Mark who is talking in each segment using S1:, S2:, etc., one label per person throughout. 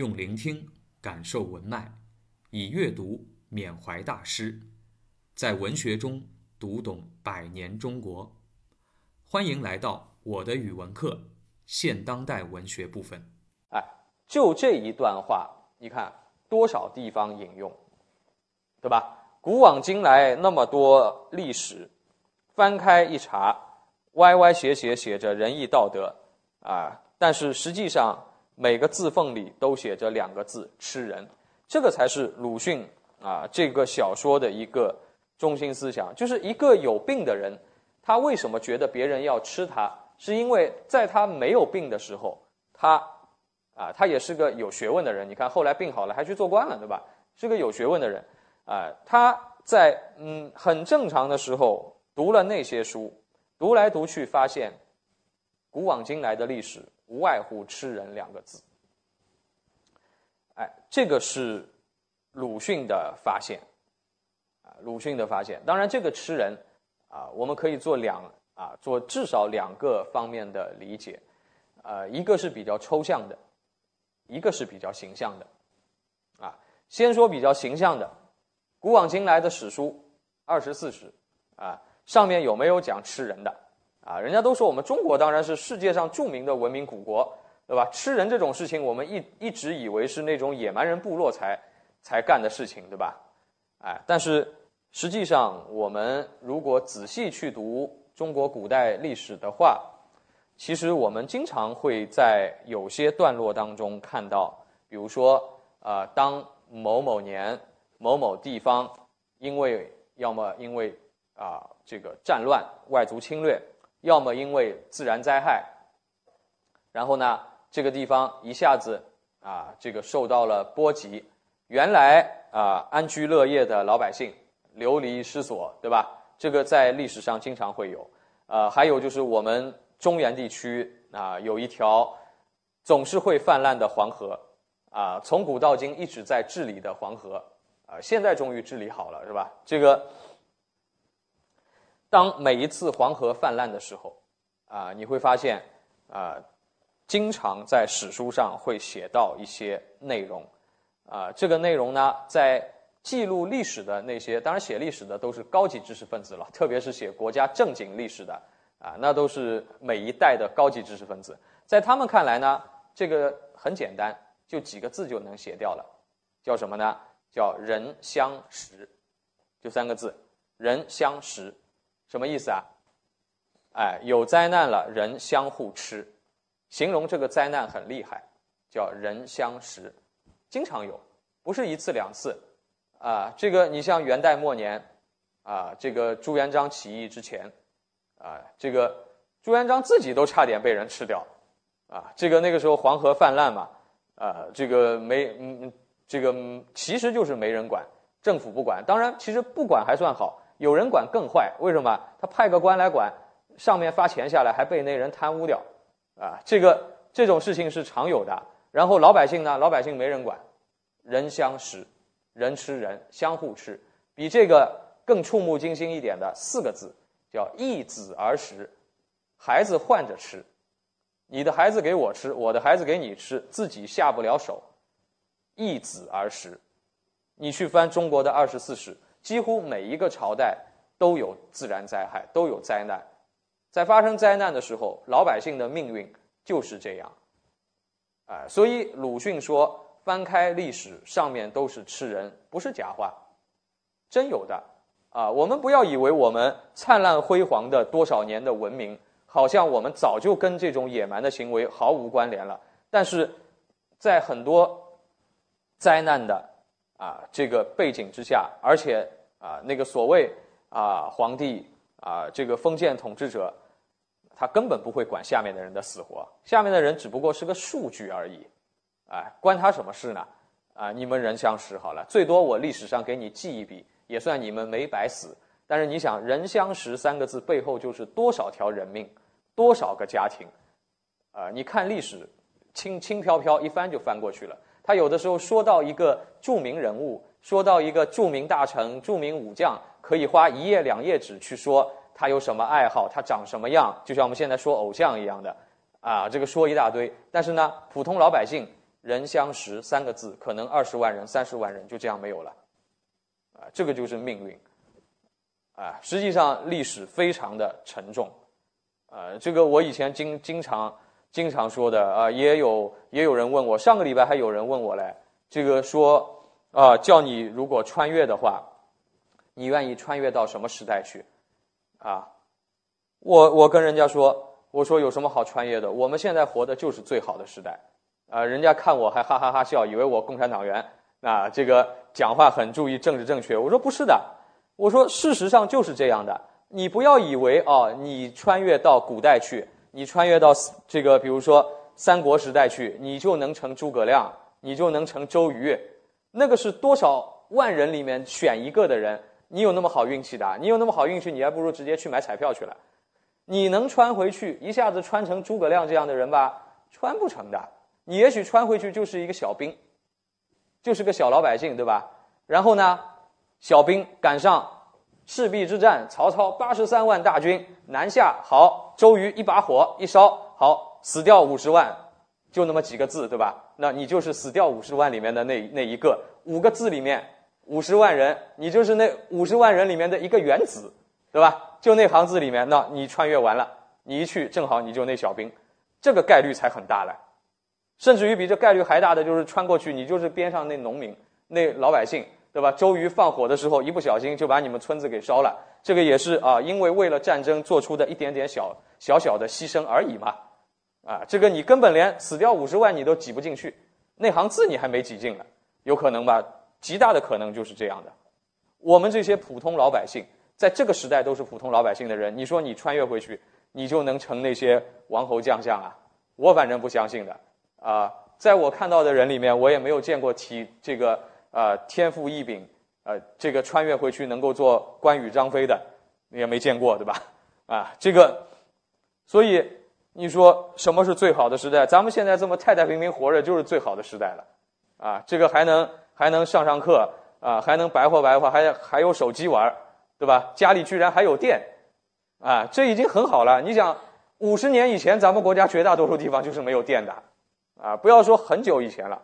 S1: 用聆听感受文脉，以阅读缅怀大师，在文学中读懂百年中国。欢迎来到我的语文课现当代文学部分。
S2: 哎，就这一段话，你看多少地方引用，对吧？古往今来那么多历史，翻开一查，歪歪斜斜写着仁义道德啊，但是实际上。每个字缝里都写着两个字“吃人”，这个才是鲁迅啊这个小说的一个中心思想。就是一个有病的人，他为什么觉得别人要吃他？是因为在他没有病的时候，他啊他也是个有学问的人。你看后来病好了还去做官了，对吧？是个有学问的人啊。他在嗯很正常的时候读了那些书，读来读去发现，古往今来的历史。无外乎“吃人”两个字，哎，这个是鲁迅的发现，啊，鲁迅的发现。当然，这个“吃人”，啊，我们可以做两啊，做至少两个方面的理解，呃，一个是比较抽象的，一个是比较形象的，啊，先说比较形象的，古往今来的史书二十四史，啊，上面有没有讲吃人的？啊，人家都说我们中国当然是世界上著名的文明古国，对吧？吃人这种事情，我们一一直以为是那种野蛮人部落才才干的事情，对吧？哎，但是实际上，我们如果仔细去读中国古代历史的话，其实我们经常会在有些段落当中看到，比如说，啊，当某某年某某地方因为要么因为啊这个战乱、外族侵略。要么因为自然灾害，然后呢，这个地方一下子啊，这个受到了波及，原来啊安居乐业的老百姓流离失所，对吧？这个在历史上经常会有。呃，还有就是我们中原地区啊，有一条总是会泛滥的黄河啊，从古到今一直在治理的黄河啊，现在终于治理好了，是吧？这个。当每一次黄河泛滥的时候，啊，你会发现，啊，经常在史书上会写到一些内容，啊，这个内容呢，在记录历史的那些，当然写历史的都是高级知识分子了，特别是写国家正经历史的，啊，那都是每一代的高级知识分子，在他们看来呢，这个很简单，就几个字就能写掉了，叫什么呢？叫人相食，就三个字，人相食。什么意思啊？哎，有灾难了，人相互吃，形容这个灾难很厉害，叫人相食，经常有，不是一次两次，啊，这个你像元代末年，啊，这个朱元璋起义之前，啊，这个朱元璋自己都差点被人吃掉，啊，这个那个时候黄河泛滥嘛，啊，这个没，嗯，这个其实就是没人管，政府不管，当然其实不管还算好。有人管更坏，为什么？他派个官来管，上面发钱下来，还被那人贪污掉，啊，这个这种事情是常有的。然后老百姓呢，老百姓没人管，人相食，人吃人，相互吃。比这个更触目惊心一点的四个字，叫易子而食，孩子换着吃，你的孩子给我吃，我的孩子给你吃，自己下不了手，易子而食。你去翻中国的二十四史。几乎每一个朝代都有自然灾害，都有灾难。在发生灾难的时候，老百姓的命运就是这样。啊，所以鲁迅说：“翻开历史，上面都是吃人，不是假话，真有的。”啊，我们不要以为我们灿烂辉煌的多少年的文明，好像我们早就跟这种野蛮的行为毫无关联了。但是在很多灾难的。啊，这个背景之下，而且啊，那个所谓啊皇帝啊，这个封建统治者，他根本不会管下面的人的死活，下面的人只不过是个数据而已，哎，关他什么事呢？啊，你们人相食好了，最多我历史上给你记一笔，也算你们没白死。但是你想，人相食三个字背后就是多少条人命，多少个家庭，啊，你看历史，轻轻飘飘一翻就翻过去了。他有的时候说到一个著名人物，说到一个著名大臣、著名武将，可以花一页两页纸去说他有什么爱好，他长什么样，就像我们现在说偶像一样的，啊，这个说一大堆。但是呢，普通老百姓人相识三个字，可能二十万人、三十万人就这样没有了，啊，这个就是命运，啊，实际上历史非常的沉重，啊，这个我以前经经常经常说的啊，也有也有人问我，上个礼拜还有人问我嘞，这个说啊，叫你如果穿越的话，你愿意穿越到什么时代去？啊，我我跟人家说，我说有什么好穿越的？我们现在活的就是最好的时代。啊，人家看我还哈哈哈笑，以为我共产党员啊，这个讲话很注意政治正确。我说不是的，我说事实上就是这样的。你不要以为哦，你穿越到古代去，你穿越到这个比如说三国时代去，你就能成诸葛亮，你就能成周瑜。那个是多少万人里面选一个的人，你有那么好运气的？你有那么好运气，你还不如直接去买彩票去了。你能穿回去一下子穿成诸葛亮这样的人吧？穿不成的。你也许穿回去就是一个小兵，就是个小老百姓，对吧？然后呢，小兵赶上赤壁之战，曹操八十三万大军南下，好，周瑜一把火一烧，好，死掉五十万，就那么几个字，对吧？那你就是死掉五十万里面的那那一个，五个字里面五十万人，你就是那五十万人里面的一个原子，对吧？就那行字里面，那你穿越完了，你一去正好你就那小兵，这个概率才很大了。甚至于比这概率还大的就是穿过去，你就是边上那农民、那老百姓，对吧？周瑜放火的时候，一不小心就把你们村子给烧了。这个也是啊，因为为了战争做出的一点点小小小的牺牲而已嘛。啊，这个你根本连死掉五十万你都挤不进去，那行字你还没挤进呢，有可能吧？极大的可能就是这样的。我们这些普通老百姓，在这个时代都是普通老百姓的人，你说你穿越回去，你就能成那些王侯将相啊？我反正不相信的。啊，在我看到的人里面，我也没有见过提这个呃天赋异禀，呃这个穿越回去能够做关羽、张飞的，也没见过，对吧？啊，这个，所以你说什么是最好的时代？咱们现在这么太太平平活着，就是最好的时代了。啊，这个还能还能上上课啊，还能白活白活，还还有手机玩，对吧？家里居然还有电，啊，这已经很好了。你想，五十年以前，咱们国家绝大多数地方就是没有电的。啊，不要说很久以前了。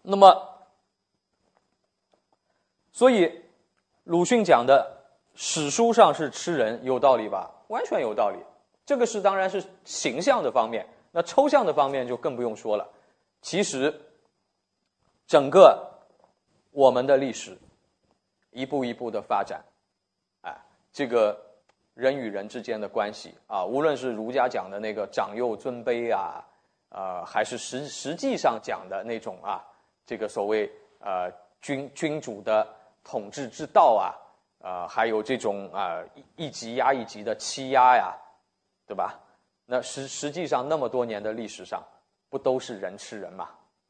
S2: 那么，所以鲁迅讲的史书上是吃人，有道理吧？完全有道理。这个是当然是形象的方面，那抽象的方面就更不用说了。其实，整个我们的历史一步一步的发展，哎，这个。人与人之间的关系啊，无论是儒家讲的那个长幼尊卑啊，呃，还是实实际上讲的那种啊，这个所谓呃君君主的统治之道啊，呃，还有这种啊一级压一级的欺压呀，对吧？那实实际上那么多年的历史上，不都是人吃人嘛？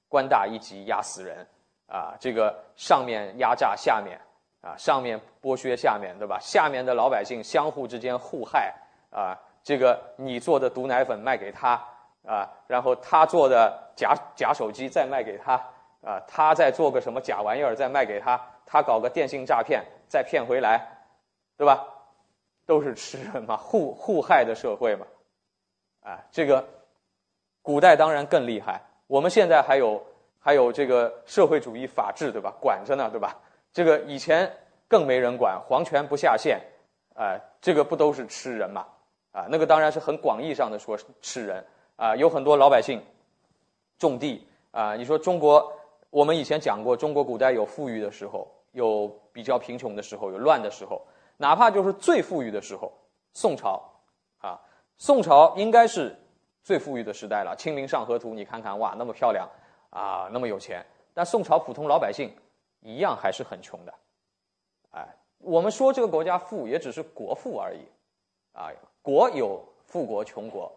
S2: 官大一级压死人啊，这个上面压榨下面。啊，上面剥削下面，对吧？下面的老百姓相互之间互害，啊，这个你做的毒奶粉卖给他，啊，然后他做的假假手机再卖给他，啊，他再做个什么假玩意儿再卖给他，他搞个电信诈骗再骗回来，对吧？都是吃人嘛，互互害的社会嘛，啊，这个古代当然更厉害，我们现在还有还有这个社会主义法治，对吧？管着呢，对吧？这个以前更没人管，皇权不下线，啊，这个不都是吃人嘛？啊，那个当然是很广义上的说吃人啊，有很多老百姓种地啊。你说中国，我们以前讲过，中国古代有富裕的时候，有比较贫穷的时候，有乱的时候，哪怕就是最富裕的时候，宋朝啊，宋朝应该是最富裕的时代了，《清明上河图》你看看，哇，那么漂亮啊，那么有钱，但宋朝普通老百姓。一样还是很穷的，哎，我们说这个国家富，也只是国富而已，啊，国有富国穷国，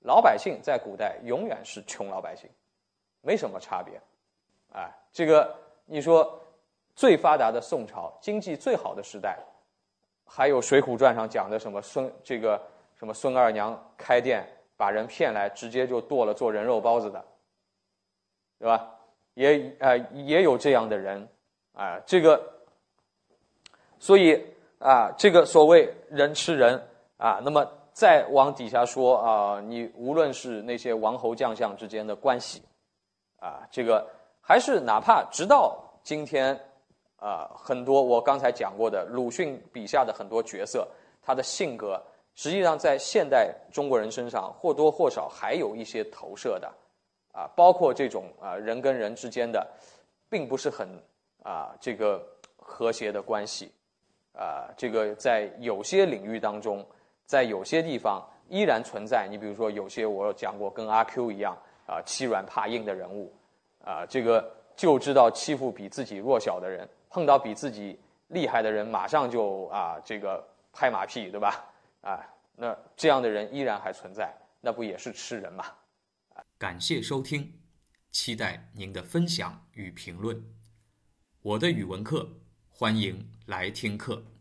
S2: 老百姓在古代永远是穷老百姓，没什么差别，哎，这个你说最发达的宋朝，经济最好的时代，还有《水浒传》上讲的什么孙这个什么孙二娘开店把人骗来，直接就剁了做人肉包子的，对吧？也呃也有这样的人。啊，这个，所以啊，这个所谓人吃人啊，那么再往底下说啊，你无论是那些王侯将相之间的关系，啊，这个还是哪怕直到今天，啊，很多我刚才讲过的鲁迅笔下的很多角色，他的性格实际上在现代中国人身上或多或少还有一些投射的，啊，包括这种啊人跟人之间的，并不是很啊这个和谐的关系。啊，这个在有些领域当中，在有些地方依然存在。你比如说，有些我讲过跟阿 Q 一样啊，欺软怕硬的人物，啊，这个就知道欺负比自己弱小的人，碰到比自己厉害的人，马上就啊，这个拍马屁，对吧？啊，那这样的人依然还存在，那不也是吃人吗？
S1: 感谢收听，期待您的分享与评论。我的语文课。欢迎来听课。